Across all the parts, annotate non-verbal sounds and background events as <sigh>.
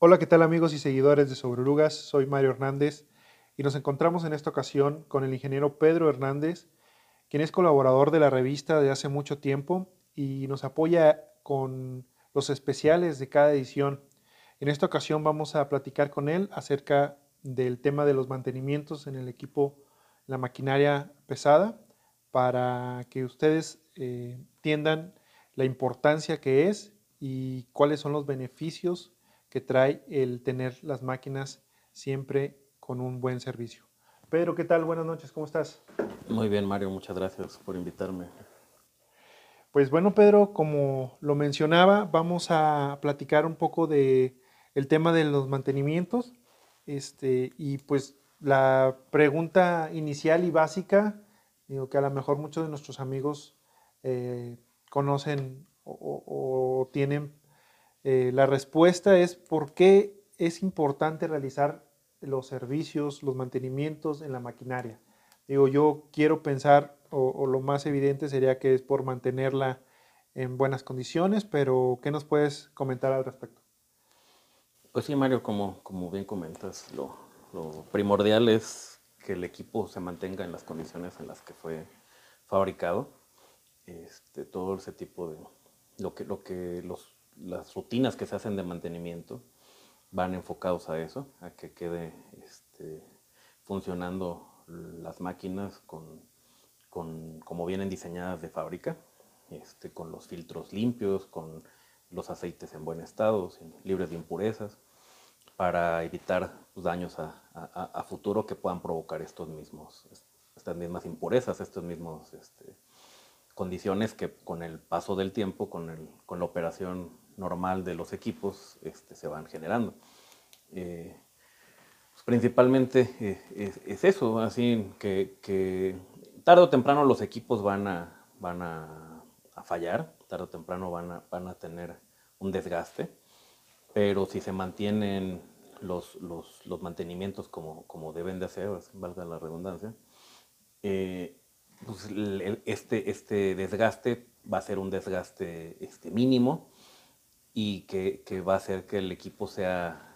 Hola, ¿qué tal amigos y seguidores de Sobrerugas? Soy Mario Hernández y nos encontramos en esta ocasión con el ingeniero Pedro Hernández, quien es colaborador de la revista de hace mucho tiempo y nos apoya con los especiales de cada edición. En esta ocasión vamos a platicar con él acerca del tema de los mantenimientos en el equipo, la maquinaria pesada, para que ustedes eh, entiendan la importancia que es y cuáles son los beneficios que trae el tener las máquinas siempre con un buen servicio. Pedro, ¿qué tal? Buenas noches, ¿cómo estás? Muy bien, Mario, muchas gracias por invitarme. Pues bueno, Pedro, como lo mencionaba, vamos a platicar un poco de el tema de los mantenimientos. Este, y pues la pregunta inicial y básica, digo que a lo mejor muchos de nuestros amigos eh, conocen o, tienen eh, la respuesta es por qué es importante realizar los servicios, los mantenimientos en la maquinaria. Digo, yo quiero pensar, o, lo más evidente sería que es por mantenerla en buenas condiciones, pero ¿qué nos puedes comentar al respecto? Pues sí, Mario, como, como bien comentas, lo, primordial es que el equipo se mantenga en las condiciones en las que fue fabricado. Este, todo ese tipo de lo que, lo que los, las rutinas que se hacen de mantenimiento van enfocados a eso, a que quede este, funcionando las máquinas con, con, como vienen diseñadas de fábrica, este, con los filtros limpios, con los aceites en buen estado, libres de impurezas, para evitar pues, daños a, futuro que puedan provocar estos mismos, estas mismas impurezas, estos mismos este, condiciones que con el paso del tiempo, con, el, con la operación normal de los equipos, este, se van generando. Eh, pues, principalmente eh, es, eso, así que, tarde o temprano los equipos van a, van a fallar, tarde o temprano van a, van a tener un desgaste, pero si se mantienen los, los, los mantenimientos como, como, deben de hacer, valga la redundancia, eh, pues este, este desgaste va a ser un desgaste este, mínimo y que, va a hacer que el equipo sea,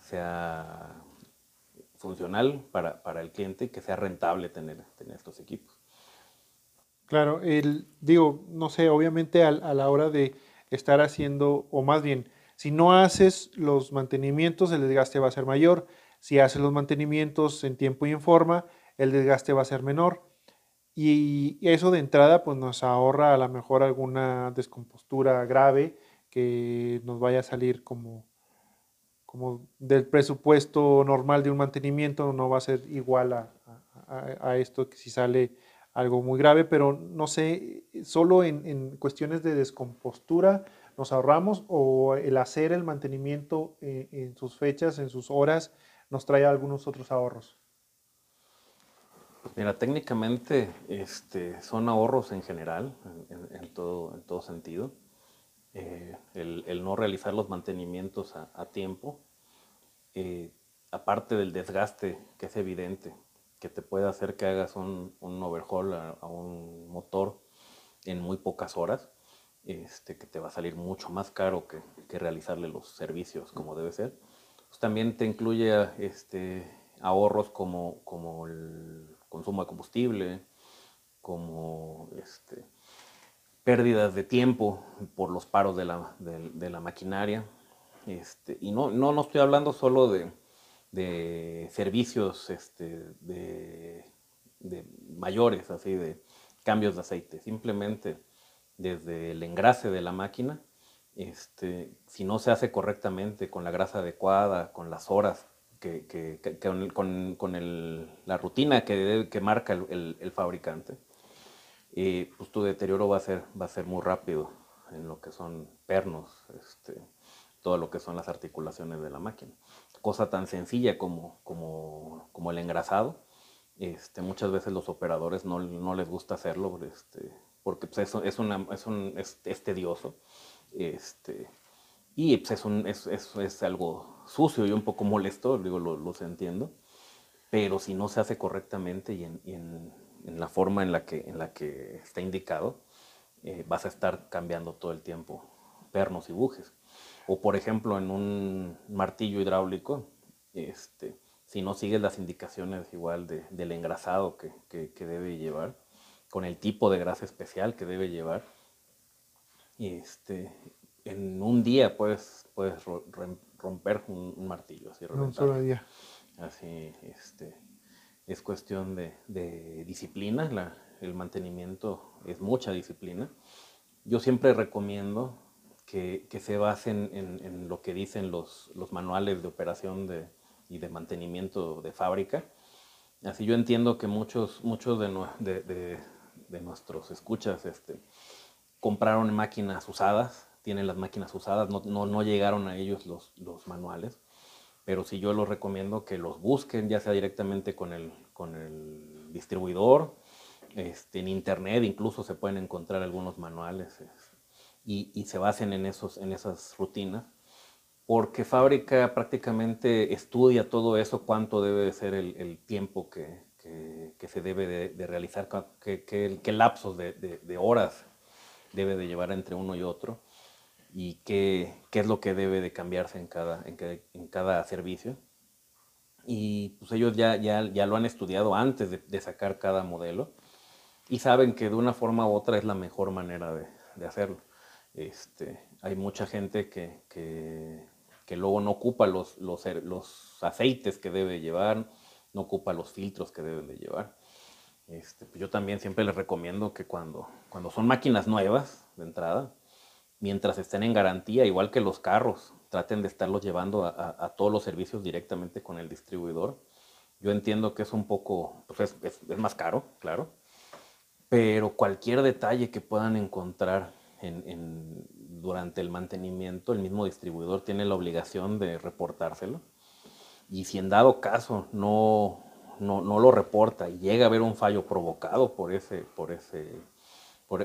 funcional para, el cliente y que sea rentable tener, tener estos equipos. Claro, el, digo, no sé, obviamente a, a la hora de estar haciendo, o más bien, si no haces los mantenimientos, el desgaste va a ser mayor. Si haces los mantenimientos en tiempo y en forma, el desgaste va a ser menor. Y eso de entrada pues nos ahorra a lo mejor alguna descompostura grave que nos vaya a salir como, como del presupuesto normal de un mantenimiento, no va a ser igual a, a, esto que si sale algo muy grave, pero no sé, solo en, en, cuestiones de descompostura nos ahorramos o el hacer el mantenimiento en, sus fechas, en sus horas, nos trae algunos otros ahorros. Mira, técnicamente este, son ahorros en general, en, todo, en todo sentido. Eh, el, no realizar los mantenimientos a, tiempo, eh, aparte del desgaste que es evidente, que te puede hacer que hagas un, overhaul a, un motor en muy pocas horas, este, que te va a salir mucho más caro que, que realizarle los servicios como debe ser. Pues también te incluye este, ahorros como, como el consumo de combustible, como este, pérdidas de tiempo por los paros de la, de, la maquinaria. Este, y no, no, no, estoy hablando solo de, de servicios este, de, mayores, así de cambios de aceite, simplemente desde el engrase de la máquina, este, si no se hace correctamente, con la grasa adecuada, con las horas que, con, la rutina que, que marca el, fabricante, y pues tu deterioro va a, ser, va a ser muy rápido en lo que son pernos, este, todo lo que son las articulaciones de la máquina. Cosa tan sencilla como, como, como el engrasado, este, muchas veces los operadores no, no les gusta hacerlo este, porque pues, es, es, es, un, es, tedioso. Este, y pues es, un, es, algo sucio y un poco molesto, digo, lo, los entiendo, pero si no se hace correctamente y en, en, en, la forma en la que, en la que está indicado, eh, vas a estar cambiando todo el tiempo pernos y bujes. O por ejemplo, en un martillo hidráulico, este, si no sigues las indicaciones igual del engrasado que, debe llevar, con el tipo de grasa especial que debe llevar, este, en un día puedes, puedes romper un, martillo. Así, un solo día. Así, este, es cuestión de, disciplina, el mantenimiento es mucha disciplina. Yo siempre recomiendo que, se basen en, lo que dicen los, manuales de operación y de mantenimiento de fábrica. Así yo entiendo que muchos, muchos de, de, nuestros escuchas este, compraron máquinas usadas, tienen las máquinas usadas, no, no, no llegaron a ellos los, los, manuales, pero sí yo los recomiendo que los busquen, ya sea directamente con el, con el distribuidor, este, en internet incluso se pueden encontrar algunos manuales y, y, se basen en, esos, en esas rutinas porque fábrica prácticamente estudia todo eso, cuánto debe ser el, tiempo que, se debe de, realizar, qué, lapsos de, horas debe de llevar entre uno y otro y qué, es lo que debe de cambiarse en cada, en, cada servicio. Y pues ellos ya, ya, ya lo han estudiado antes de, sacar cada modelo y saben que de una forma u otra es la mejor manera de, hacerlo. Este, hay mucha gente que, que luego no ocupa los, los, los, aceites que debe llevar, no ocupa los filtros que deben de llevar. Este, pues yo también siempre les recomiendo que cuando, cuando son máquinas nuevas de entrada, mientras estén en garantía, igual que los carros, traten de estarlos llevando a, todos los servicios directamente con el distribuidor. Yo entiendo que es un poco, pues es, más caro, claro, pero cualquier detalle que puedan encontrar en, durante el mantenimiento, el mismo distribuidor tiene la obligación de reportárselo. Y si en dado caso no, no, lo reporta y llega a haber un fallo provocado por, ese, por, ese,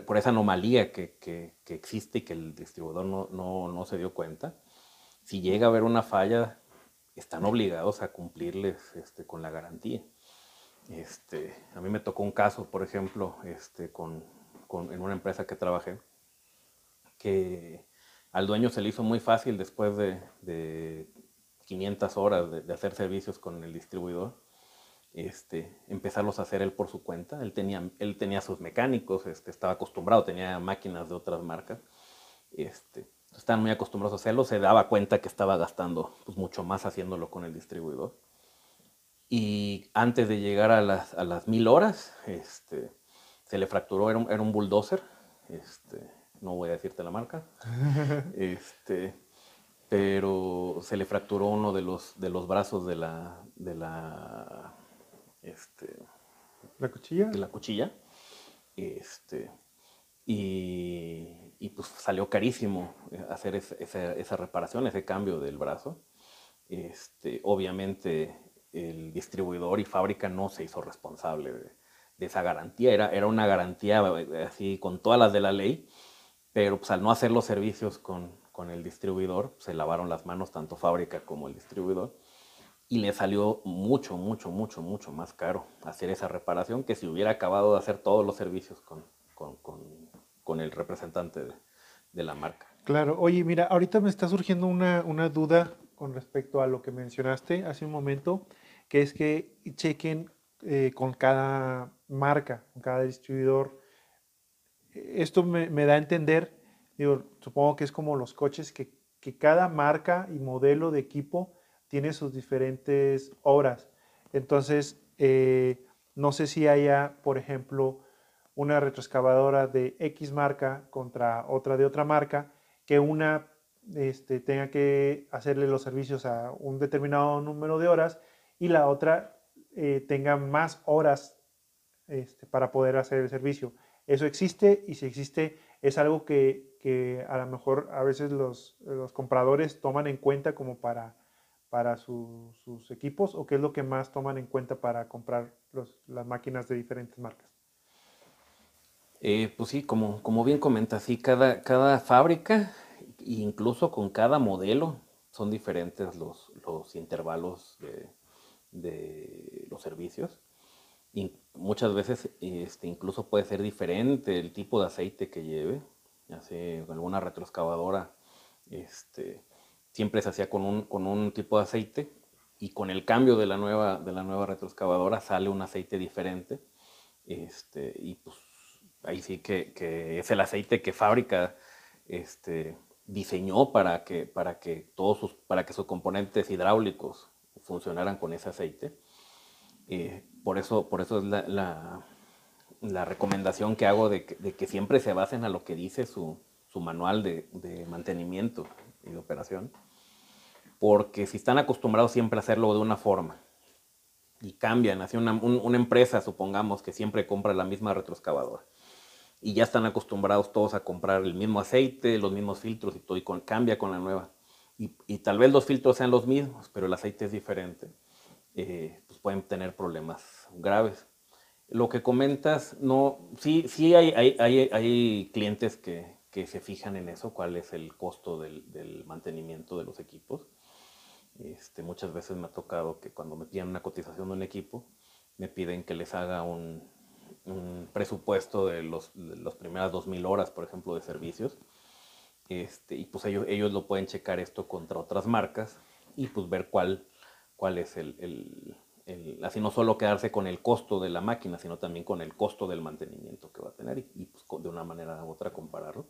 por, esa anomalía que, existe y que el distribuidor no, se dio cuenta, si llega a haber una falla, están obligados a cumplirles este, con la garantía. Este, a mí me tocó un caso, por ejemplo, este, con, en una empresa que trabajé, que al dueño se le hizo muy fácil después de, 500 horas de, hacer servicios con el distribuidor, este, empezarlos a hacer él por su cuenta. Él tenía, él tenía sus mecánicos, este, estaba acostumbrado, tenía máquinas de otras marcas. Este, estaban muy acostumbrados a hacerlo, se daba cuenta que estaba gastando pues, mucho más haciéndolo con el distribuidor. Y antes de llegar a las, a las mil horas, este, se le fracturó, era un, era un bulldozer, este, no voy a decirte la marca, <laughs> este, pero se le fracturó uno de los, de los brazos de la, de la, este, ¿La cuchilla? De la cuchilla, este, y, y pues salió carísimo hacer esa, reparación, ese cambio del brazo. Este, obviamente el distribuidor y fábrica no se hizo responsable de, de esa garantía, era, era una garantía eh, así con todas las de la ley, pero pues, al no hacer los servicios con, con el distribuidor, se lavaron las manos tanto fábrica como el distribuidor y le salió mucho, mucho, mucho, mucho más caro hacer esa reparación que si hubiera acabado de hacer todos los servicios con, con, con, el representante de, de, la marca. Claro, oye, mira, ahorita me está surgiendo una, una, duda con respecto a lo que mencionaste hace un momento, que es que chequen eh, con cada marca, con cada distribuidor, esto me, da a entender, digo, supongo que es como los coches, que, cada marca y modelo de equipo tiene sus diferentes horas. Entonces, eh, no sé si haya, por ejemplo, una retroexcavadora de X marca contra otra de otra marca, que una este, tenga que hacerle los servicios a un determinado número de horas y la otra eh, tenga más horas este, para poder hacer el servicio. Eso existe y si existe es algo que, a lo mejor a veces los, compradores toman en cuenta como para, para sus equipos o qué es lo que más toman en cuenta para comprar las máquinas de diferentes marcas. Eh, pues sí, como, como bien comentas, sí, cada, cada fábrica, incluso con cada modelo, son diferentes los, los intervalos de, de los servicios muchas veces este, incluso puede ser diferente el tipo de aceite que lleve, sea alguna retroexcavadora este, siempre se hacía con un, con un tipo de aceite y con el cambio de la nueva, de la nueva retroexcavadora sale un aceite diferente. Este, y pues ahí sí que, que, es el aceite que fábrica este, diseñó para que, para, que todos sus, para que sus componentes hidráulicos funcionaran con ese aceite. Eh, por, eso, por eso es la, la, recomendación que hago de que, de que, siempre se basen a lo que dice su, su manual de, de, mantenimiento y de operación. Porque si están acostumbrados siempre a hacerlo de una forma y cambian, así una, un, una empresa, supongamos, que siempre compra la misma retroexcavadora y ya están acostumbrados todos a comprar el mismo aceite, los mismos filtros y todo, y con, cambia con la nueva. Y, y, tal vez los filtros sean los mismos, pero el aceite es diferente. Eh, pues pueden tener problemas graves. Lo que comentas, no, sí, sí hay, hay, hay, hay clientes que, que, se fijan en eso, cuál es el costo del, del mantenimiento de los equipos. Este, muchas veces me ha tocado que cuando me piden una cotización de un equipo, me piden que les haga un, un presupuesto de, los, de las primeras 2.000 horas, por ejemplo, de servicios. Este, y pues ellos, ellos lo pueden checar esto contra otras marcas y pues ver cuál, cuál es el, el, así no solo quedarse con el costo de la máquina, sino también con el costo del mantenimiento que va a tener y, pues de una manera u otra compararlo.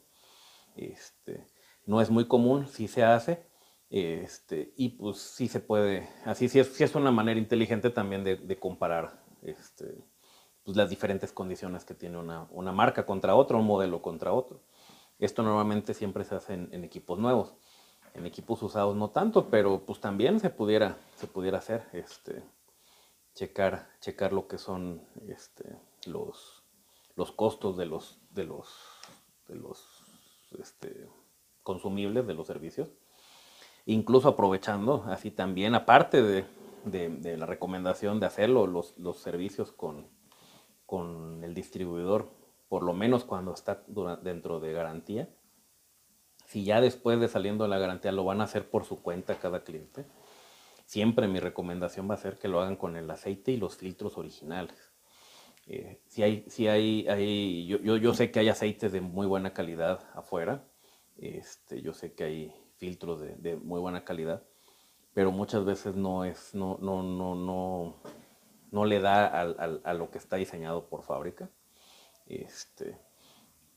Este, no es muy común, sí se hace, este, y pues sí se puede, así sí es, es una manera inteligente también de, comparar este, pues, las diferentes condiciones que tiene una, una, marca contra otra, un modelo contra otro. Esto normalmente siempre se hace en, en, equipos nuevos. En equipos usados no tanto, pero pues también se pudiera, se pudiera hacer, este, checar, checar lo que son este, los, los costos de los, de los, de los este, consumibles, de los servicios. Incluso aprovechando, así también, aparte de, de, la recomendación de hacerlo, los, los servicios con, con el distribuidor, por lo menos cuando está dentro de garantía. Si ya después de saliendo de la garantía lo van a hacer por su cuenta cada cliente, siempre mi recomendación va a ser que lo hagan con el aceite y los filtros originales. Eh, si hay, si hay, hay yo, yo, yo, sé que hay aceites de muy buena calidad afuera, este, yo sé que hay filtros de, muy buena calidad, pero muchas veces no es, no, no, no, no, no le da al, a lo que está diseñado por fábrica. Este,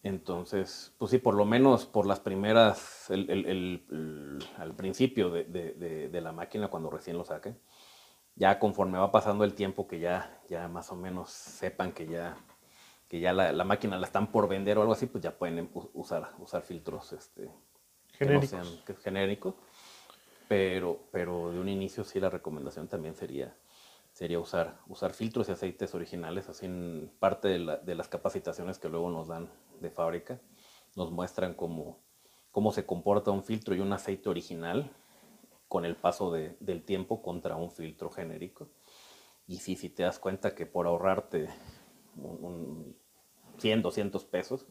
entonces, pues sí, por lo menos por las primeras, el, el, el, al principio de, de, de, la máquina, cuando recién lo saquen, ya conforme va pasando el tiempo que ya, ya más o menos sepan que ya, que ya la, la máquina la están por vender o algo así, pues ya pueden usar, usar filtros este, genéricos. que no sean que, genéricos. Pero, pero de un inicio sí la recomendación también sería sería usar, usar filtros y aceites originales, así en parte de, la, de, las capacitaciones que luego nos dan de fábrica, nos muestran cómo, cómo se comporta un filtro y un aceite original con el paso de, del tiempo contra un filtro genérico. Y sí, si te das cuenta que por ahorrarte un, un 100, 200 pesos,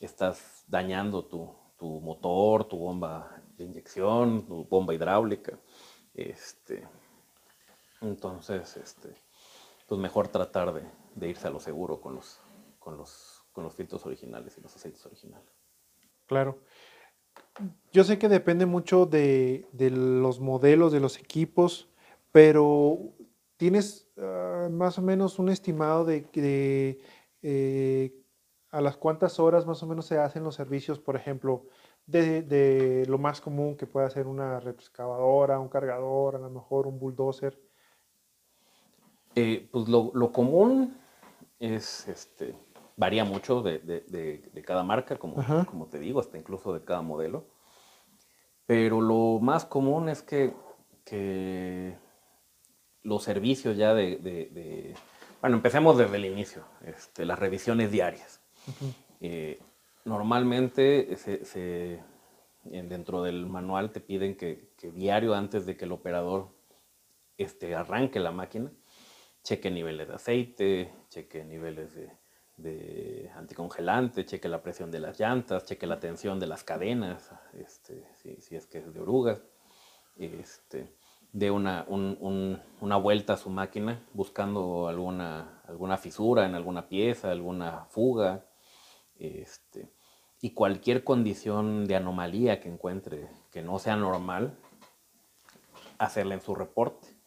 estás dañando tu, tu motor, tu bomba de inyección, tu bomba hidráulica, este, entonces, este, pues mejor tratar de, de, irse a lo seguro con los, con, los, con los filtros originales y los aceites originales. Claro. Yo sé que depende mucho de, de los modelos, de los equipos, pero ¿tienes uh, más o menos un estimado de, de eh, a las cuántas horas más o menos se hacen los servicios, por ejemplo, de, lo más común que puede ser una retroexcavadora, un cargador, a lo mejor un bulldozer? Eh, pues lo, lo, común es, este, varía mucho de, de, de, de cada marca, como, como, te digo, hasta incluso de cada modelo. Pero lo más común es que, que los servicios ya de, Bueno, empecemos desde el inicio, este, las revisiones diarias. Eh, normalmente se, se, dentro del manual te piden que, que, diario antes de que el operador este, arranque la máquina, cheque niveles de aceite, cheque niveles de, anticongelante, cheque la presión de las llantas, cheque la tensión de las cadenas, este, si, es que es de orugas, este, dé una, un, un, una vuelta a su máquina buscando alguna, alguna fisura en alguna pieza, alguna fuga, este, y cualquier condición de anomalía que encuentre que no sea normal, hacerla en su reporte.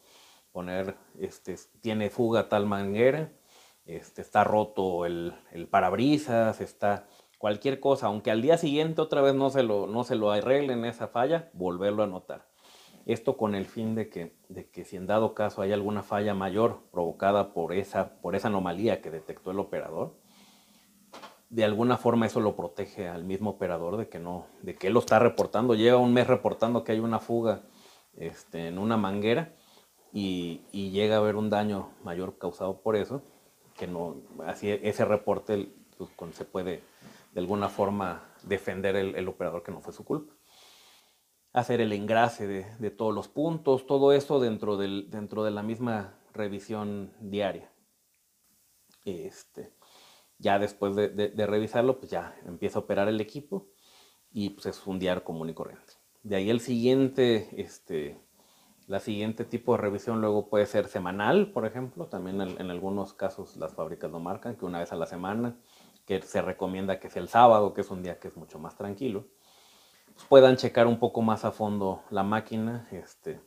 Poner, este, tiene fuga tal manguera, este, está roto el, el, parabrisas, está cualquier cosa, aunque al día siguiente otra vez no se lo, no se lo arreglen esa falla, volverlo a anotar. Esto con el fin de que, de que si en dado caso hay alguna falla mayor provocada por esa, por esa anomalía que detectó el operador, de alguna forma eso lo protege al mismo operador de que no, de que él lo está reportando. Lleva un mes reportando que hay una fuga este, en una manguera y, llega a haber un daño mayor causado por eso, que no, así ese reporte pues, se puede de alguna forma defender el, operador que no fue su culpa. Hacer el engrase de, todos los puntos, todo eso dentro, del, dentro de la misma revisión diaria. Este, ya después de, revisarlo, pues ya empieza a operar el equipo y pues es un diario común y corriente. De ahí el siguiente, este, la siguiente tipo de revisión luego puede ser semanal, por ejemplo. También en, algunos casos las fábricas lo marcan, que una vez a la semana, que se recomienda que sea el sábado, que es un día que es mucho más tranquilo. Pues puedan checar un poco más a fondo la máquina, este,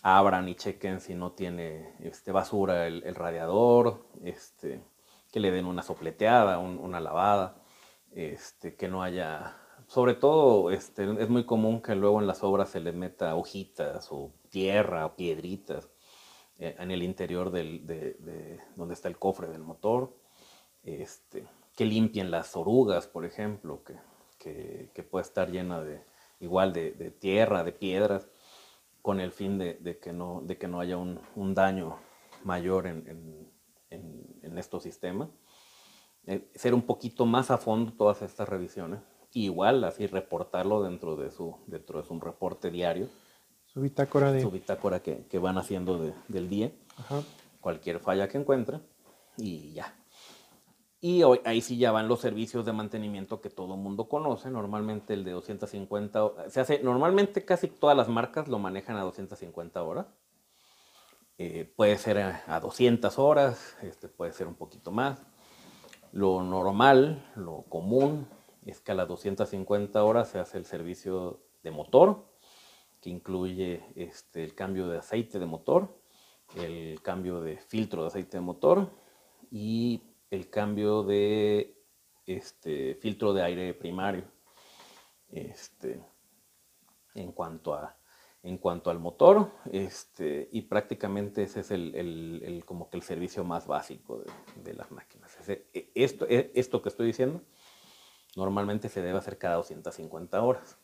abran y chequen si no tiene este, basura el, radiador, este, que le den una sopleteada, una lavada, este, que no haya... Sobre todo este, es muy común que luego en las obras se le meta hojitas o tierra o piedritas eh, en el interior del, de, donde está el cofre del motor. Este, que limpien las orugas, por ejemplo, que, puede estar llena de igual de, tierra, de piedras, con el fin de, que, no, haya un, daño mayor en, en, estos sistemas. Eh, ser un poquito más a fondo todas estas revisiones. igual, así reportarlo dentro de su, dentro de su reporte diario. Su bitácora de... Su bitácora que, que van haciendo del día. Cualquier falla que encuentre y ya. Y hoy, ahí sí ya van los servicios de mantenimiento que todo mundo conoce. Normalmente el de 250, se hace, normalmente casi todas las marcas lo manejan a 250 horas. Eh, puede ser a, 200 horas, este puede ser un poquito más. Lo normal, lo común, es que a las 250 horas se hace el servicio de motor, que incluye este, el cambio de aceite de motor, el cambio de filtro de aceite de motor y el cambio de este, filtro de aire primario. Este, en cuanto a en cuanto al motor, este, y prácticamente ese es el, como que el servicio más básico de, las máquinas. E, esto, e, esto que estoy diciendo normalmente se debe hacer cada 250 horas.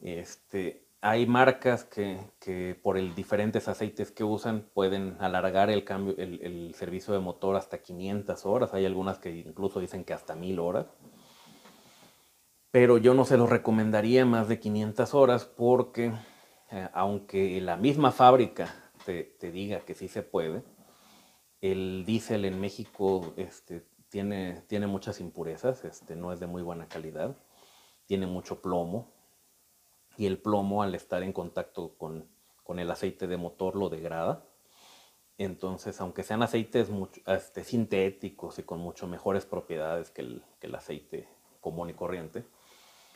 Este, hay marcas que, por el diferentes aceites que usan pueden alargar el, cambio, el, el, servicio de motor hasta 500 horas. Hay algunas que incluso dicen que hasta 1000 horas. Pero yo no se los recomendaría más de 500 horas porque eh, aunque la misma fábrica te, diga que sí se puede, el diésel en México este, tiene, tiene muchas impurezas, este, no es de muy buena calidad, tiene mucho plomo y el plomo al estar en contacto con, el aceite de motor lo degrada. Entonces, aunque sean aceites este, sintéticos y con mucho mejores propiedades que el, que el aceite común y corriente,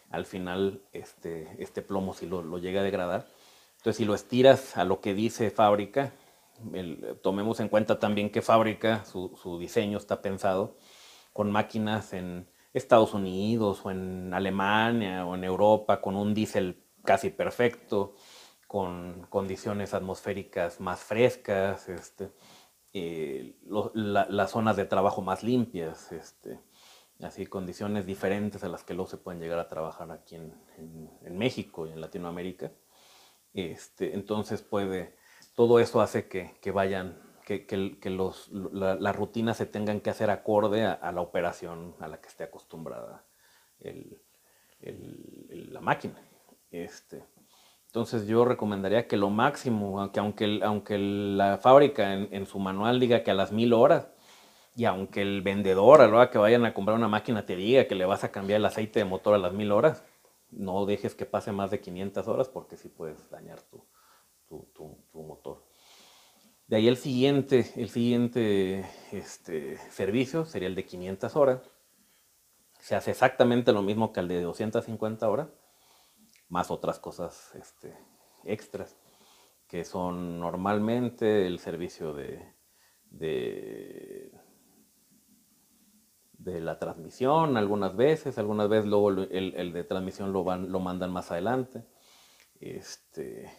al final este, este plomo sí lo, lo, llega a degradar entonces, si lo estiras a lo que dice fábrica, tomemos en cuenta también que fábrica, su, diseño está pensado con máquinas en Estados Unidos o en Alemania o en Europa, con un diésel casi perfecto, con condiciones atmosféricas más frescas, este, eh, las zonas de trabajo más limpias, este, así condiciones diferentes a las que luego se pueden llegar a trabajar aquí en México y en Latinoamérica. Este, entonces puede, todo eso hace que, vayan, que, las rutinas se tengan que hacer acorde a, la operación a la que esté acostumbrada la máquina. Este, entonces yo recomendaría que lo máximo, aunque, aunque, aunque la fábrica en, su manual diga que a las mil horas, y aunque el vendedor a la hora que vayan a comprar una máquina te diga que le vas a cambiar el aceite de motor a las mil horas, no dejes que pase más de 500 horas porque sí puedes dañar tu, motor. De ahí el siguiente, el siguiente este, servicio sería el de 500 horas, se hace exactamente lo mismo que el de 250 horas, más otras cosas este, extras, que son normalmente el servicio de, de, la transmisión algunas veces, algunas veces luego el, de transmisión lo, van, lo mandan más adelante. Este,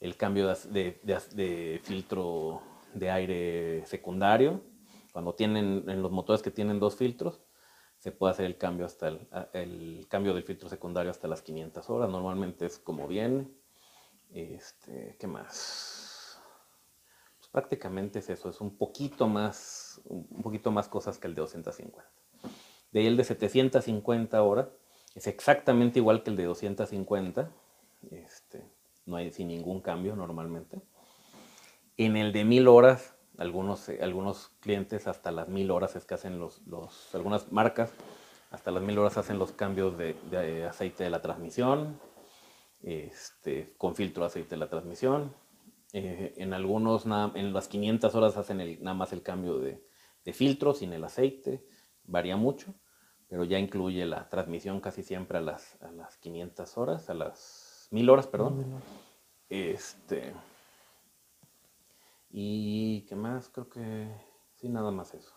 el cambio de, de, filtro de aire secundario, cuando tienen en los motores que tienen dos filtros, se puede hacer el cambio hasta el, cambio del filtro secundario hasta las 500 horas. Normalmente es como viene. Este, ¿Qué más? Pues prácticamente es eso, es un poquito más, un poquito más cosas que el de 250. De ahí el de 750 horas es exactamente igual que el de 250. Este, no hay sin ningún cambio normalmente. En el de 1000 horas algunos, eh, algunos clientes hasta las mil horas es que hacen los, los algunas marcas, hasta las mil horas hacen los cambios de, de aceite de la transmisión, este, con filtro de aceite de la transmisión. Eh, en algunos, en las 500 horas hacen el, nada más el cambio de, de filtro sin el aceite, varía mucho, pero ya incluye la transmisión casi siempre a las, a las 500 horas, a las 1000 horas, perdón. Este, y qué más, creo que sí, nada más eso.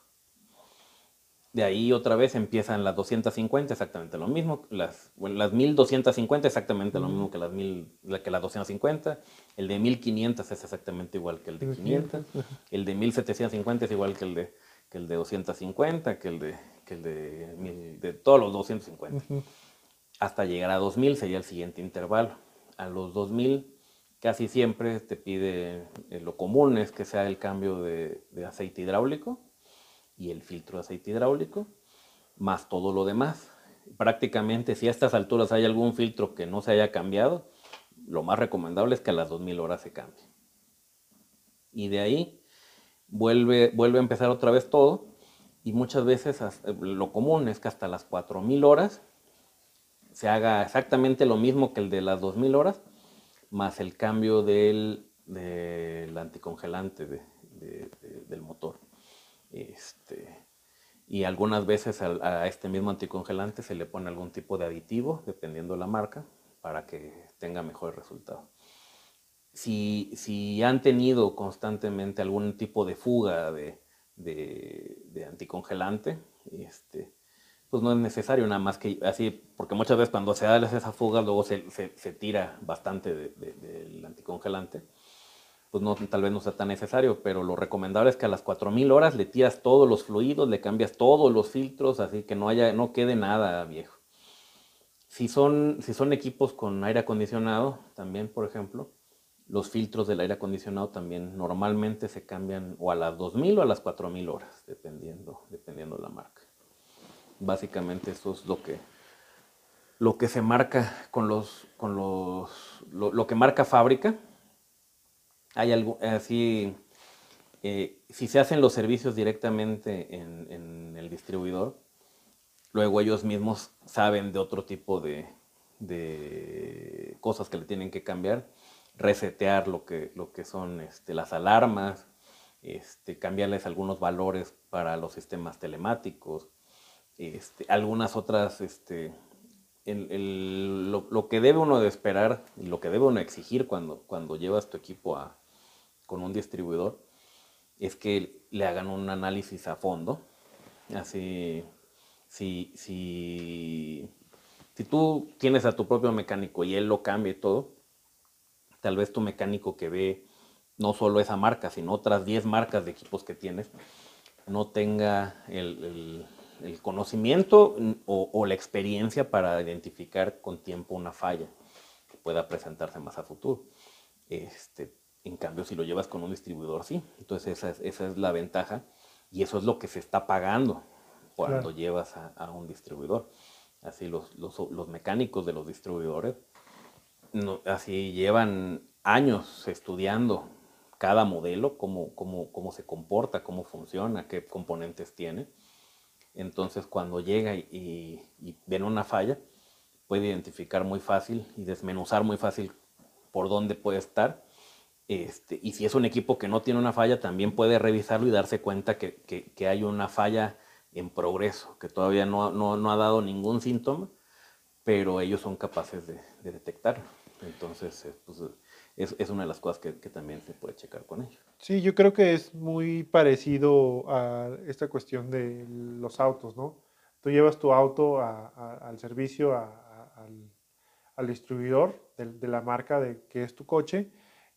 De ahí otra vez empiezan las 250, exactamente lo mismo. Las, bueno, las 1250, exactamente lo mismo que las, mil, que las 250. El de 1500 es exactamente igual que el de 500. El de 1750 es igual que el de, que el de 250, que el de, que el de, de todos los 250. Hasta llegar a 2000 sería el siguiente intervalo. A los 2000 Casi siempre te pide, eh, lo común es que sea el cambio de, aceite hidráulico y el filtro de aceite hidráulico, más todo lo demás. Prácticamente si a estas alturas hay algún filtro que no se haya cambiado, lo más recomendable es que a las 2000 horas se cambie. Y de ahí vuelve, vuelve a empezar otra vez todo y muchas veces lo común es que hasta las 4000 horas se haga exactamente lo mismo que el de las 2000 horas, más el cambio del, del anticongelante del motor. Este, y algunas veces a, este mismo anticongelante se le pone algún tipo de aditivo, dependiendo de la marca, para que tenga mejor resultado. Si, si han tenido constantemente algún tipo de fuga de, de anticongelante, este, pues no es necesario nada más que así, porque muchas veces cuando se da esa fuga, luego se, se, tira bastante del anticongelante, pues no, tal vez no sea tan necesario, pero lo recomendable es que a las 4000 horas le tiras todos los fluidos, le cambias todos los filtros, así que no, haya, no quede nada viejo. Si son, si son equipos con aire acondicionado, también, por ejemplo, los filtros del aire acondicionado también normalmente se cambian o a las 2000 o a las 4000 horas, dependiendo, dependiendo de la marca. Básicamente eso es lo que, lo que se marca con los, con los, lo, que marca fábrica. Hay algo así, eh, si se hacen los servicios directamente en, el distribuidor, luego ellos mismos saben de otro tipo de, de cosas que le tienen que cambiar, resetear lo que, lo que son este, las alarmas, este, cambiarles algunos valores para los sistemas telemáticos, este, algunas otras, este, lo, que debe uno de esperar y lo que debe uno exigir cuando, cuando llevas tu equipo a, con un distribuidor es que le hagan un análisis a fondo. Así, si, si, si tú tienes a tu propio mecánico y él lo cambia y todo, tal vez tu mecánico que ve no solo esa marca, sino otras 10 marcas de equipos que tienes, no tenga el, el conocimiento o, la experiencia para identificar con tiempo una falla que pueda presentarse más a futuro. Este, en cambio, si lo llevas con un distribuidor, sí. Entonces esa es, la ventaja y eso es lo que se está pagando cuando llevas a, un distribuidor. Así los, los, mecánicos de los distribuidores así llevan años estudiando cada modelo, cómo, cómo, cómo se comporta, cómo funciona, qué componentes tiene entonces cuando llega y, ven una falla, puede identificar muy fácil y desmenuzar muy fácil por dónde puede estar. Este, y si es un equipo que no tiene una falla, también puede revisarlo y darse cuenta que, hay una falla en progreso, que todavía no, ha dado ningún síntoma, pero ellos son capaces de, de detectarlo. Entonces, eh, pues, es, es, una de las cosas que, que, también se puede checar con ellos. Sí, yo creo que es muy parecido a esta cuestión de los autos, ¿no? Tú llevas tu auto al servicio, al, al, distribuidor de, de, la marca de que es tu coche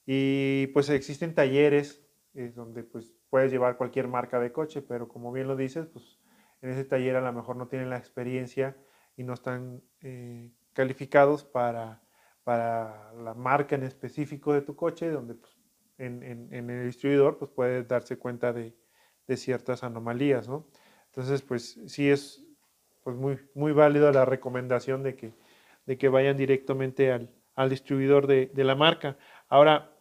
y pues existen talleres eh, donde pues puedes llevar cualquier marca de coche, pero como bien lo dices, pues en ese taller a lo mejor no tienen la experiencia y no están eh, calificados para para la marca en específico de tu coche, donde pues, en, en, el distribuidor pues puedes darse cuenta de, de, ciertas anomalías, ¿no? Entonces, pues sí es pues, muy, muy válido la recomendación de que, de que vayan directamente al, al distribuidor de, de, la marca. Ahora,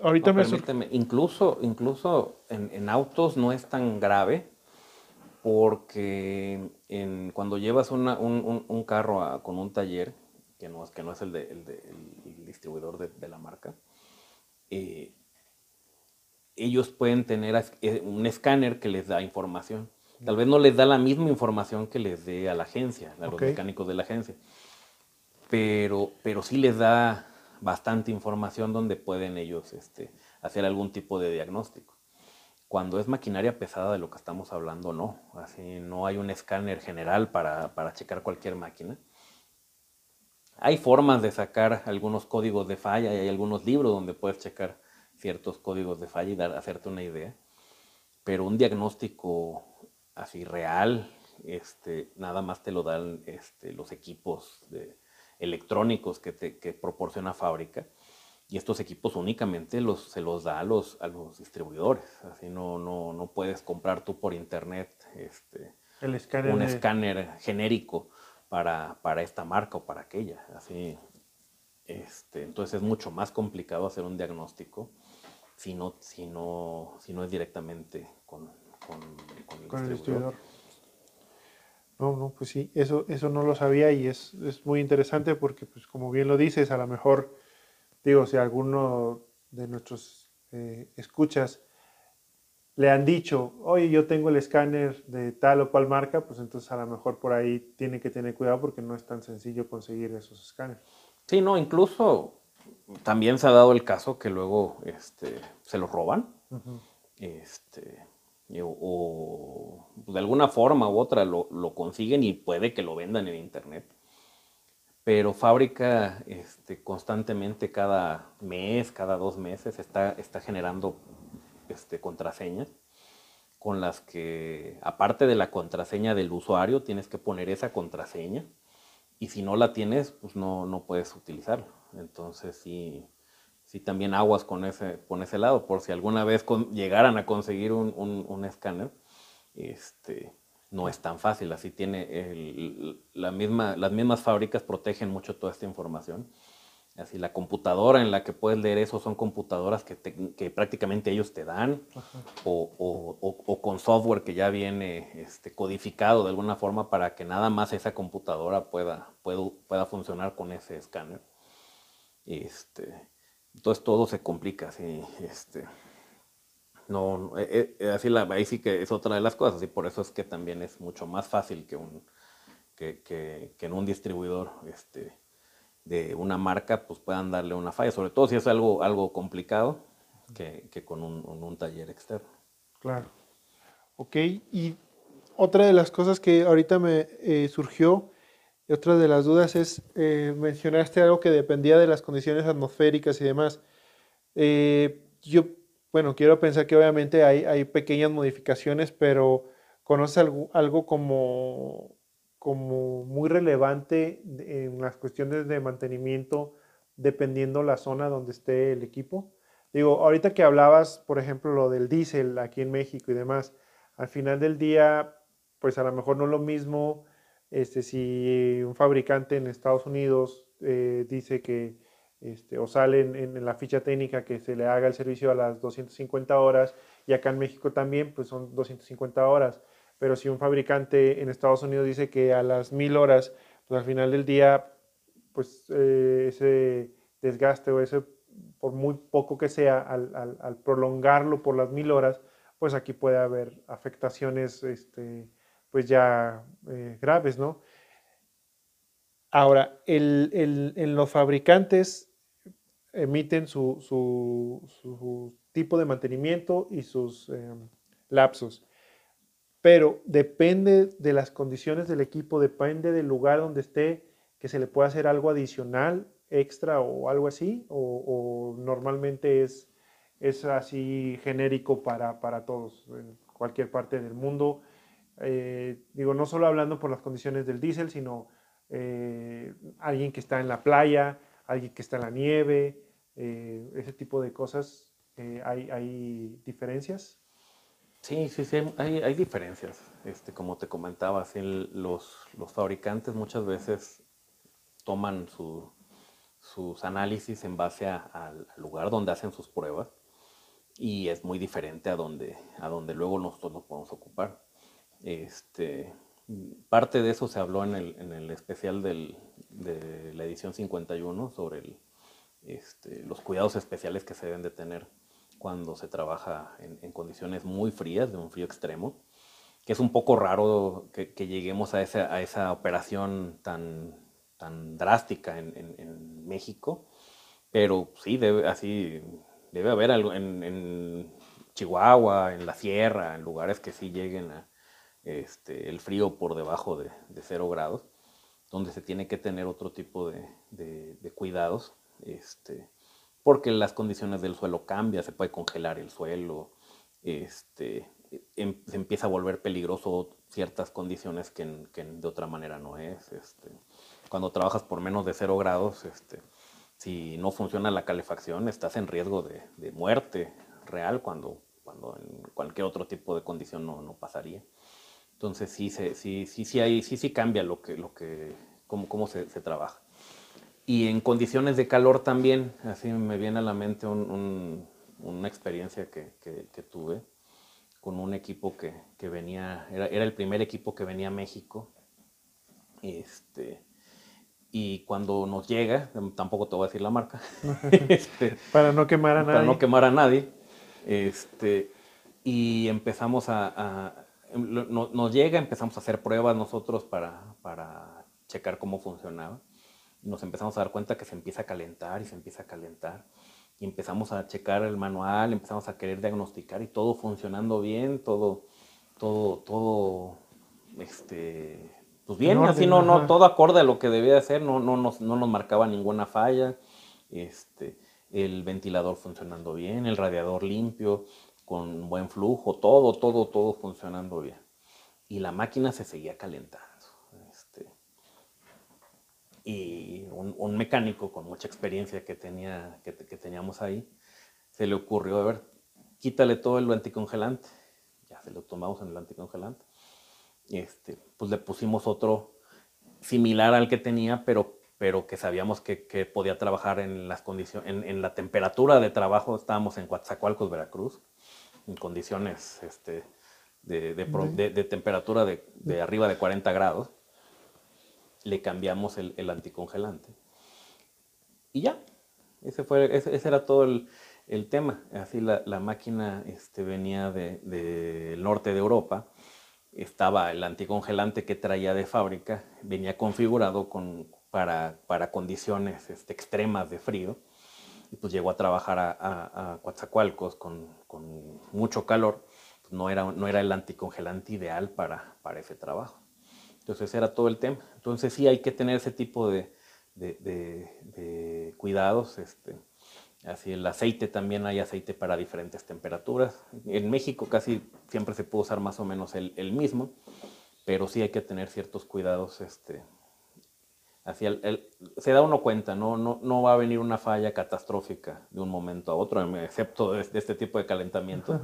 ahorita me... Permíteme, incluso, incluso en, en, autos no es tan grave porque en, cuando llevas una, un, un, carro con un taller, que no, que no es el, de, el, distribuidor de, la marca, eh, ellos pueden tener eh, un escáner que les da información. Tal vez no les da la misma información que les dé a la agencia, a los mecánicos de la agencia, pero, pero sí les da bastante información donde pueden ellos este, hacer algún tipo de diagnóstico. Cuando es maquinaria pesada de lo que estamos hablando, no. Así no hay un escáner general para, para checar cualquier máquina. Hay formas de sacar algunos códigos de falla y hay algunos libros donde puedes checar ciertos códigos de falla y dar, hacerte una idea. Pero un diagnóstico así real, este, nada más te lo dan este, los equipos de, electrónicos que, te, que proporciona fábrica. Y estos equipos únicamente los, se los da a los, a los distribuidores. Así no, no, no puedes comprar tú por internet este, El escáner un escáner genérico para, para esta marca o para aquella. Así, este, entonces es mucho más complicado hacer un diagnóstico si no, si no, si no es directamente con, con, el, distribuidor. No, no, pues sí, eso, eso no lo sabía y es, es, muy interesante porque, pues como bien lo dices, a lo mejor, digo, si alguno de nuestros eh, escuchas le han dicho, oye, yo tengo el escáner de tal o cual marca, pues entonces a lo mejor por ahí tiene que tener cuidado porque no es tan sencillo conseguir esos escáneres. Sí, no, incluso también se ha dado el caso que luego este, se los roban. este, o, de alguna forma u otra lo, lo, consiguen y puede que lo vendan en internet. Pero fábrica este, constantemente cada mes, cada dos meses está, está generando este, contraseñas con las que, aparte de la contraseña del usuario, tienes que poner esa contraseña y si no la tienes, pues no, no puedes utilizarlo. Entonces sí, sí también aguas con ese, con ese lado, por si alguna vez llegaran a conseguir un, un, escáner, este, no es tan fácil. Así tiene la misma, las mismas fábricas protegen mucho toda esta información Así la computadora en la que puedes leer eso son computadoras que, que prácticamente ellos te dan o, o, o, con software que ya viene este, codificado de alguna forma para que nada más esa computadora pueda, pueda, pueda funcionar con ese escáner. Este, entonces todo se complica. Así, este, no, eh, eh, así la, ahí sí que es otra de las cosas y por eso es que también es mucho más fácil que, un, que, que, que en un distribuidor. Este, de una marca pues puedan darle una falla, sobre todo si es algo, algo complicado que, que con un, un, taller externo. Claro. Ok, y otra de las cosas que ahorita me eh, surgió, otra de las dudas es, eh, mencionaste algo que dependía de las condiciones atmosféricas y demás. Eh, yo, bueno, quiero pensar que obviamente hay, hay pequeñas modificaciones, pero ¿conoces algo, algo como como muy relevante en las cuestiones de mantenimiento dependiendo la zona donde esté el equipo. Digo, ahorita que hablabas, por ejemplo, lo del diésel aquí en México y demás, al final del día, pues a lo mejor no es lo mismo este, si un fabricante en Estados Unidos eh, dice que, este, o sale en, en, la ficha técnica que se le haga el servicio a las 250 horas y acá en México también, pues son 250 horas pero si un fabricante en Estados Unidos dice que a las mil horas, pues al final del día, pues eh, ese desgaste o ese, por muy poco que sea, al, prolongarlo por las mil horas, pues aquí puede haber afectaciones este, pues ya eh, graves, ¿no? Ahora, en los fabricantes emiten su, tipo de mantenimiento y sus em, lapsos. Pero depende de las condiciones del equipo, depende del lugar donde esté, que se le pueda hacer algo adicional, extra o algo así, o, normalmente es, es así genérico para, para, todos, en cualquier parte del mundo. Eh, digo, no solo hablando por las condiciones del diésel, sino eh, alguien que está en la playa, alguien que está en la nieve, eh, ese tipo de cosas, hay, hay, diferencias. Sí, sí, sí, hay, hay diferencias. Este, como te comentaba, los, los fabricantes muchas veces toman su, sus análisis en base al lugar donde hacen sus pruebas y es muy diferente a donde, a donde luego nosotros nos podemos ocupar. Este, parte de eso se habló en el, en el especial del, de la edición 51 sobre el, este, los cuidados especiales que se deben de tener cuando se trabaja en, condiciones muy frías, de un frío extremo, que es un poco raro que, lleguemos a esa, operación tan, drástica en, México, pero sí, debe, así debe haber algo en, Chihuahua, en la sierra, en lugares que sí lleguen este, el frío por debajo de, de, cero grados, donde se tiene que tener otro tipo de, de, cuidados, este, porque las condiciones del suelo cambian, se puede congelar el suelo, este, em, se empieza a volver peligroso ciertas condiciones que, de otra manera no es. Este, cuando trabajas por menos de cero grados, este, si no funciona la calefacción, estás en riesgo de, muerte real cuando, cuando en cualquier otro tipo de condición no, no pasaría. Entonces sí, sí, sí, sí, sí, sí, sí cambia lo que, lo que, cómo, cómo se, trabaja. Y en condiciones de calor también, así me viene a la mente un, una experiencia que, que, tuve con un equipo que, que venía, era, era, el primer equipo que venía a México. Este, y cuando nos llega, tampoco te voy a decir la marca, <laughs> <laughs> este, para no quemar a nadie. Para no quemar a nadie. Este, y empezamos a nos llega, empezamos a hacer pruebas nosotros para, para checar cómo funcionaba. Nos empezamos a dar cuenta que se empieza a calentar y se empieza a calentar. Y empezamos a checar el manual, empezamos a querer diagnosticar y todo funcionando bien, todo, todo, todo, este, pues bien, así no, no, todo acorde a lo que debía de ser, no, no, nos, no nos marcaba ninguna falla, este, el ventilador funcionando bien, el radiador limpio, con buen flujo, todo, todo, todo funcionando bien. Y la máquina se seguía calentando. Y un, mecánico con mucha experiencia que, tenía, que, teníamos ahí, se le ocurrió, a ver, quítale todo el anticongelante. Ya se lo tomamos en el anticongelante. Este, pues le pusimos otro similar al que tenía, pero, pero que sabíamos que, podía trabajar en las condiciones, en, en, la temperatura de trabajo. Estábamos en Coatzacoalcos, Veracruz en condiciones este, de, de, temperatura de, arriba de 40 grados, le cambiamos el, anticongelante. Y ya, ese, fue, ese, era todo el, tema. Así la, máquina este, venía del norte de Europa, estaba el anticongelante que traía de fábrica, venía configurado con, para, para condiciones este, extremas de frío y pues llegó a trabajar a, a, Coatzacoalcos con, mucho calor, no era, no era el anticongelante ideal para, para ese trabajo. Entonces era todo el tema. Entonces sí hay que tener ese tipo de, de, de, cuidados. Este, así el aceite también hay aceite para diferentes temperaturas. En México casi siempre se puede usar más o menos el, el mismo, pero sí hay que tener ciertos cuidados este, se da uno cuenta, ¿no? No, no va a venir una falla catastrófica de un momento a otro, excepto de, este tipo de calentamiento,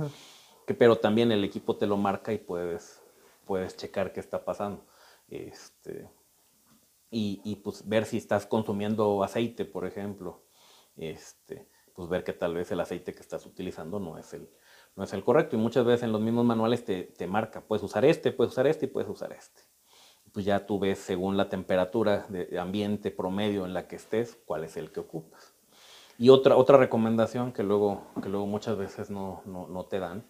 que, pero también el equipo te lo marca y puedes, puedes checar qué está pasando. Este, y, pues ver si estás consumiendo aceite, por ejemplo, este, pues ver que tal vez el aceite que estás utilizando no es el, no es el correcto. Y muchas veces en los mismos manuales te, te marca, puedes usar este, puedes usar este y puedes usar este pues ya tú ves según la temperatura de ambiente promedio en la que estés, cuál es el que ocupas. Y otra, otra recomendación que luego, que luego muchas veces no, no, no te dan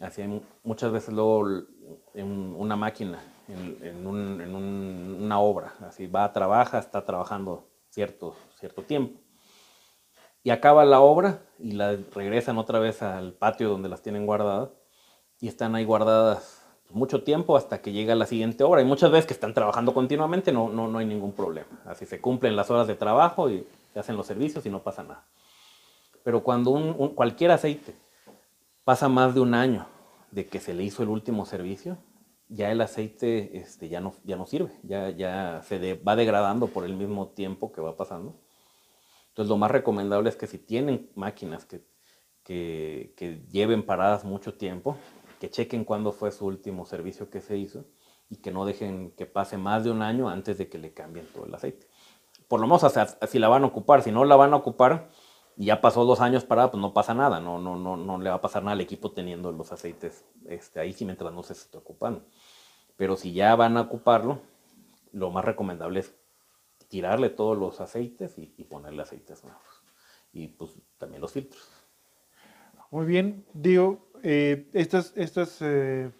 Así muchas veces luego en una máquina, en, una obra, así va, trabaja, está trabajando cierto, cierto tiempo. Y acaba la obra y la regresan otra vez al patio donde las tienen guardadas y están ahí guardadas mucho tiempo hasta que llega la siguiente obra. Y muchas veces que están trabajando continuamente no, no, no hay ningún problema. Así se cumplen las horas de trabajo y se hacen los servicios y no pasa nada. Pero cuando un, cualquier aceite pasa más de un año de que se le hizo el último servicio, ya el aceite este, ya, no, ya no sirve, ya, ya se va degradando por el mismo tiempo que va pasando. Entonces lo más recomendable es que si tienen máquinas que, que, que lleven paradas mucho tiempo, que chequen cuándo fue su último servicio que se hizo y que no dejen que pase más de un año antes de que le cambien todo el aceite. Por lo menos si la van a ocupar, si no la van a ocupar ya pasó dos años parada, pues no pasa nada, no, no, no, no le va a pasar nada al equipo teniendo los aceites este, ahí, si mientras no se esté ocupando. Pero si ya van a ocuparlo, lo más recomendable es tirarle todos los aceites y, y ponerle aceites nuevos. Y pues también los filtros. Muy bien, digo, eh, estas, estas eh,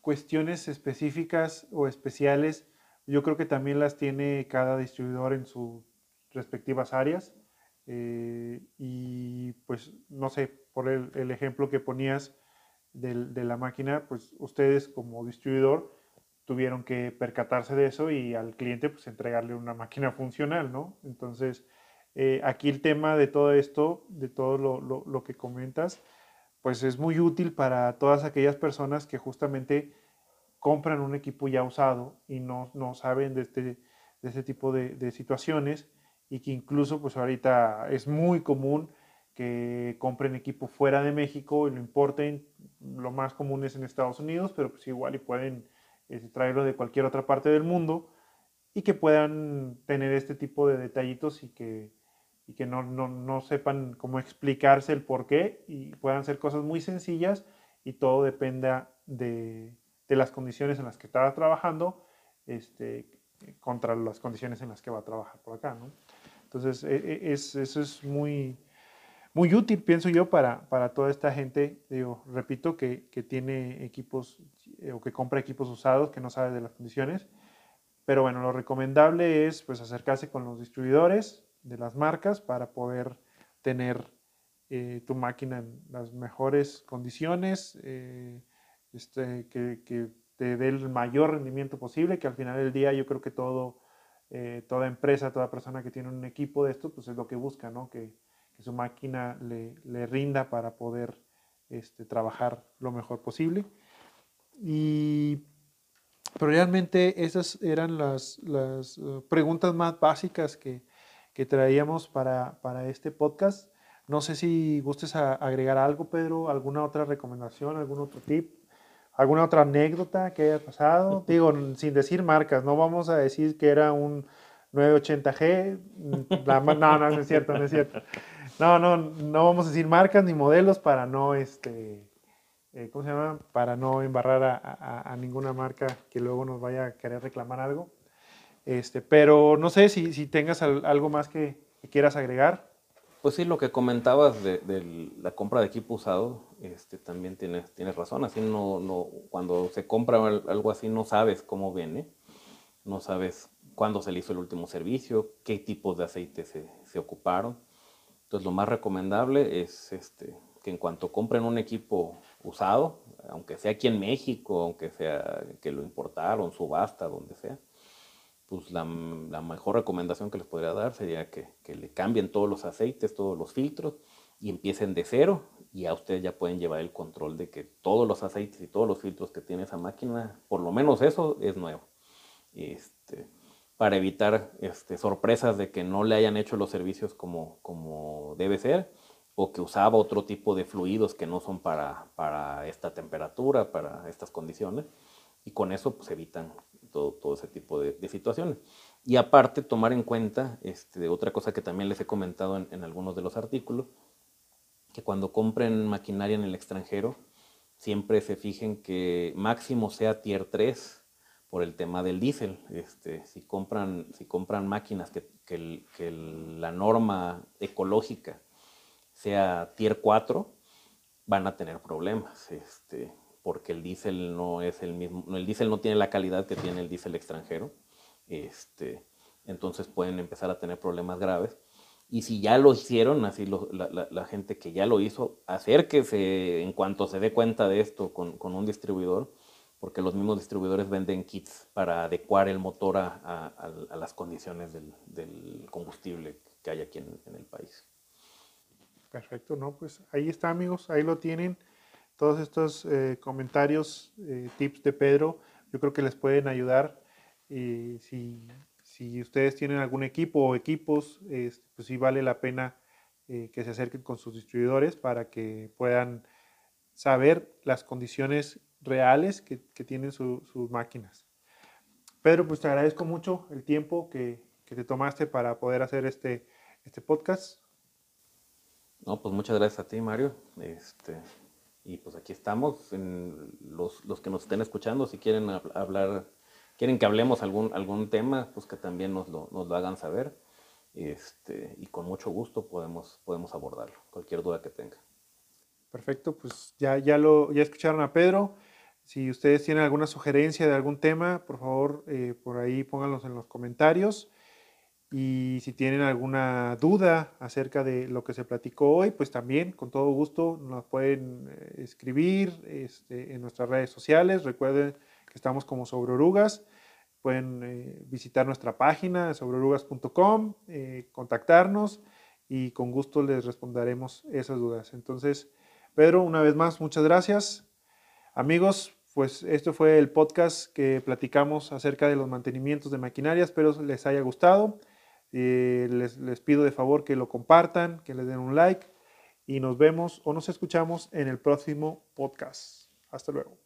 cuestiones específicas o especiales, yo creo que también las tiene cada distribuidor en sus respectivas áreas. Eh, y pues, no sé, por el, ejemplo que ponías de la máquina, pues ustedes como distribuidor tuvieron que percatarse de eso y al cliente pues entregarle una máquina funcional, ¿no? Entonces, aquí el tema de todo esto, de todo lo, lo, que comentas, pues es muy útil para todas aquellas personas que justamente compran un equipo ya usado y no, no saben de este, de este tipo de, situaciones y que incluso pues ahorita es muy común que compren equipo fuera de México y lo importen, lo más común es en Estados Unidos, pero pues igual y pueden este, traerlo de cualquier otra parte del mundo y que puedan tener este tipo de detallitos y que y que no, no, no, sepan cómo explicarse el por qué y puedan ser cosas muy sencillas y todo dependa de, de las condiciones en las que estaba trabajando este, contra las condiciones en las que va a trabajar por acá. ¿no? Entonces, e, e, es, eso es muy, muy útil, pienso yo, para, para toda esta gente, digo, repito, que, que, tiene equipos eh, o que compra equipos usados, que no sabe de las condiciones. Pero bueno, lo recomendable es pues acercarse con los distribuidores, de las marcas para poder tener eh, tu máquina en las mejores condiciones, eh, este, que, que, te dé el mayor rendimiento posible, que al final del día yo creo que todo, eh, toda empresa, toda persona que tiene un equipo de esto, pues es lo que busca, ¿no? que, su máquina le, rinda para poder este, trabajar lo mejor posible. Y pero realmente esas eran las, las preguntas más básicas que, traíamos para este podcast. No sé si gustes agregar algo, Pedro, alguna otra recomendación, algún otro tip, alguna otra anécdota que haya pasado. Digo, sin decir marcas, no vamos a decir que era un 980G. No, no, no es cierto, no es cierto. No, no, no vamos a decir marcas ni modelos para no, este, eh, ¿cómo se llama? Para no embarrar a, a, a, ninguna marca que luego nos vaya a querer reclamar algo. Este, pero no sé si, si tengas algo más que, quieras agregar. Pues sí, lo que comentabas de, la compra de equipo usado, este, también tienes, tienes razón. Así no, no, cuando se compra algo así no sabes cómo viene, no sabes cuándo se le hizo el último servicio, qué tipos de aceite se, se ocuparon. Entonces lo más recomendable es este, que en cuanto compren un equipo usado, aunque sea aquí en México, aunque sea que lo importaron, subasta, donde sea, pues la, mejor recomendación que les podría dar sería que, le cambien todos los aceites, todos los filtros y empiecen de cero y a ustedes ya pueden llevar el control de que todos los aceites y todos los filtros que tiene esa máquina, por lo menos eso es nuevo. Este, para evitar este, sorpresas de que no le hayan hecho los servicios como, como debe ser o que usaba otro tipo de fluidos que no son para, para esta temperatura, para estas condiciones. Y con eso pues evitan todo, todo ese tipo de, situaciones. Y aparte, tomar en cuenta este, otra cosa que también les he comentado en, algunos de los artículos, que cuando compren maquinaria en el extranjero, siempre se fijen que máximo sea tier 3 por el tema del diésel. Este, si, compran, si compran máquinas que, que, la norma ecológica sea tier 4, van a tener problemas, este, porque el diésel no es el mismo, el diésel no tiene la calidad que tiene el diésel extranjero, este, entonces pueden empezar a tener problemas graves. Y si ya lo hicieron, así la, gente que ya lo hizo, acérquese en cuanto se dé cuenta de esto con, un distribuidor, porque los mismos distribuidores venden kits para adecuar el motor a, las condiciones del, combustible que hay aquí en, el país. Perfecto, ¿no? Pues ahí está, amigos, ahí lo tienen. Todos estos eh, comentarios, eh, tips de Pedro, yo creo que les pueden ayudar. si si ustedes tienen algún equipo o equipos, este, pues sí vale la pena eh, que se acerquen con sus distribuidores para que puedan saber las condiciones reales que, tienen sus máquinas. Pedro, pues te agradezco mucho el tiempo que, te tomaste para poder hacer este, este podcast. No, pues muchas gracias a ti, Mario. Este, y pues aquí estamos, los, los, que nos estén escuchando, si quieren hablar quieren que hablemos algún, algún tema, pues que también nos lo, nos lo hagan saber. Este, y con mucho gusto podemos, podemos abordarlo, cualquier duda que tenga. Perfecto, pues ya, ya, lo, ya escucharon a Pedro. Si ustedes tienen alguna sugerencia de algún tema, por favor, eh, por ahí pónganlos en los comentarios. Y si tienen alguna duda acerca de lo que se platicó hoy, pues también con todo gusto nos pueden eh, escribir este, en nuestras redes sociales. Recuerden que estamos como sobre orugas. Pueden eh, visitar nuestra página sobreorugas.com, eh, contactarnos y con gusto les responderemos esas dudas. Entonces, Pedro, una vez más, muchas gracias. Amigos, pues esto fue el podcast que platicamos acerca de los mantenimientos de maquinaria. Espero les haya gustado. Eh, les, pido de favor que lo compartan, que les den un like y nos vemos o nos escuchamos en el próximo podcast. Hasta luego.